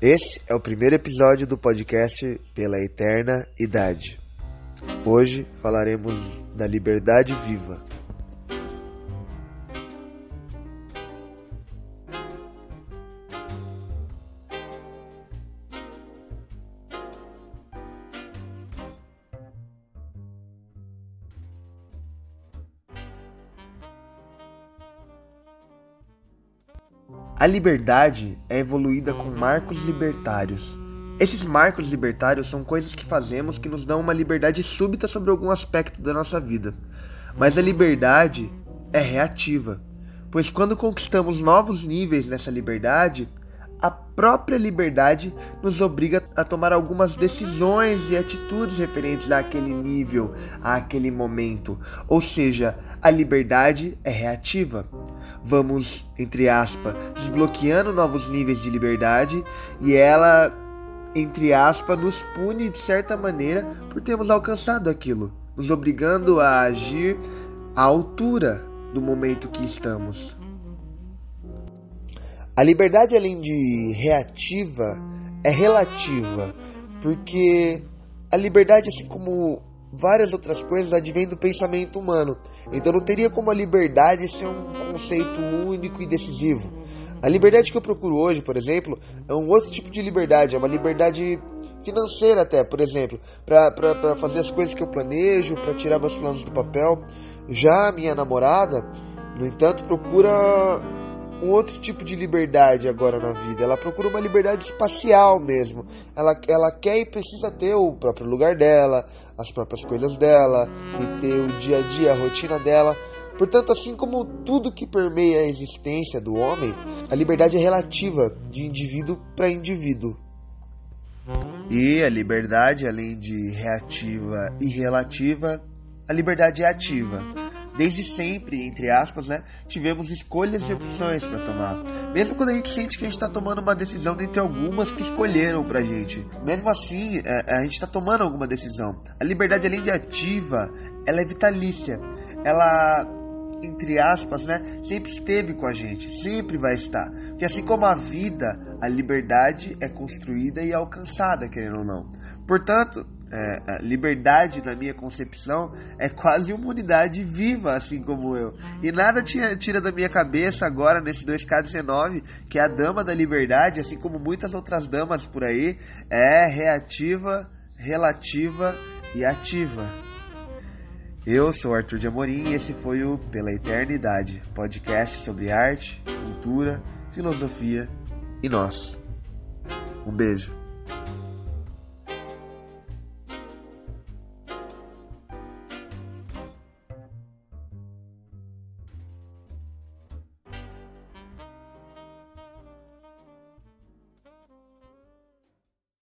Esse é o primeiro episódio do podcast Pela Eterna Idade. Hoje falaremos da liberdade viva. A liberdade é evoluída com marcos libertários. Esses marcos libertários são coisas que fazemos que nos dão uma liberdade súbita sobre algum aspecto da nossa vida. Mas a liberdade é reativa, pois quando conquistamos novos níveis nessa liberdade, a própria liberdade nos obriga a tomar algumas decisões e atitudes referentes àquele nível, àquele momento. Ou seja, a liberdade é reativa. Vamos, entre aspas, desbloqueando novos níveis de liberdade e ela, entre aspas, nos pune de certa maneira por termos alcançado aquilo, nos obrigando a agir à altura do momento que estamos. A liberdade, além de reativa, é relativa, porque a liberdade, assim como várias outras coisas, advém do pensamento humano. Então não teria como a liberdade ser um conceito único e decisivo. A liberdade que eu procuro hoje, por exemplo, é um outro tipo de liberdade, é uma liberdade financeira até, por exemplo, para fazer as coisas que eu planejo, para tirar meus planos do papel. Já a minha namorada, no entanto, procura um outro tipo de liberdade agora na vida. Ela procura uma liberdade espacial mesmo. Ela, ela quer e precisa ter o próprio lugar dela, as próprias coisas dela, e ter o dia a dia, a rotina dela. Portanto, assim como tudo que permeia a existência do homem, a liberdade é relativa de indivíduo para indivíduo. E a liberdade, além de reativa e relativa, a liberdade é ativa desde sempre, entre aspas, né, tivemos escolhas e opções para tomar. Mesmo quando a gente sente que a gente está tomando uma decisão dentre algumas que escolheram pra gente. Mesmo assim, é, a gente está tomando alguma decisão. A liberdade, além de ativa, ela é vitalícia. Ela entre aspas, né, sempre esteve com a gente, sempre vai estar. Porque assim como a vida, a liberdade é construída e alcançada, querendo ou não. Portanto, é, liberdade, na minha concepção, é quase uma unidade viva, assim como eu. E nada tira, tira da minha cabeça agora, nesse 2K19, que a dama da liberdade, assim como muitas outras damas por aí, é reativa, relativa e ativa. Eu sou Arthur de Amorim e esse foi o Pela Eternidade, podcast sobre arte, cultura, filosofia e nós. Um beijo.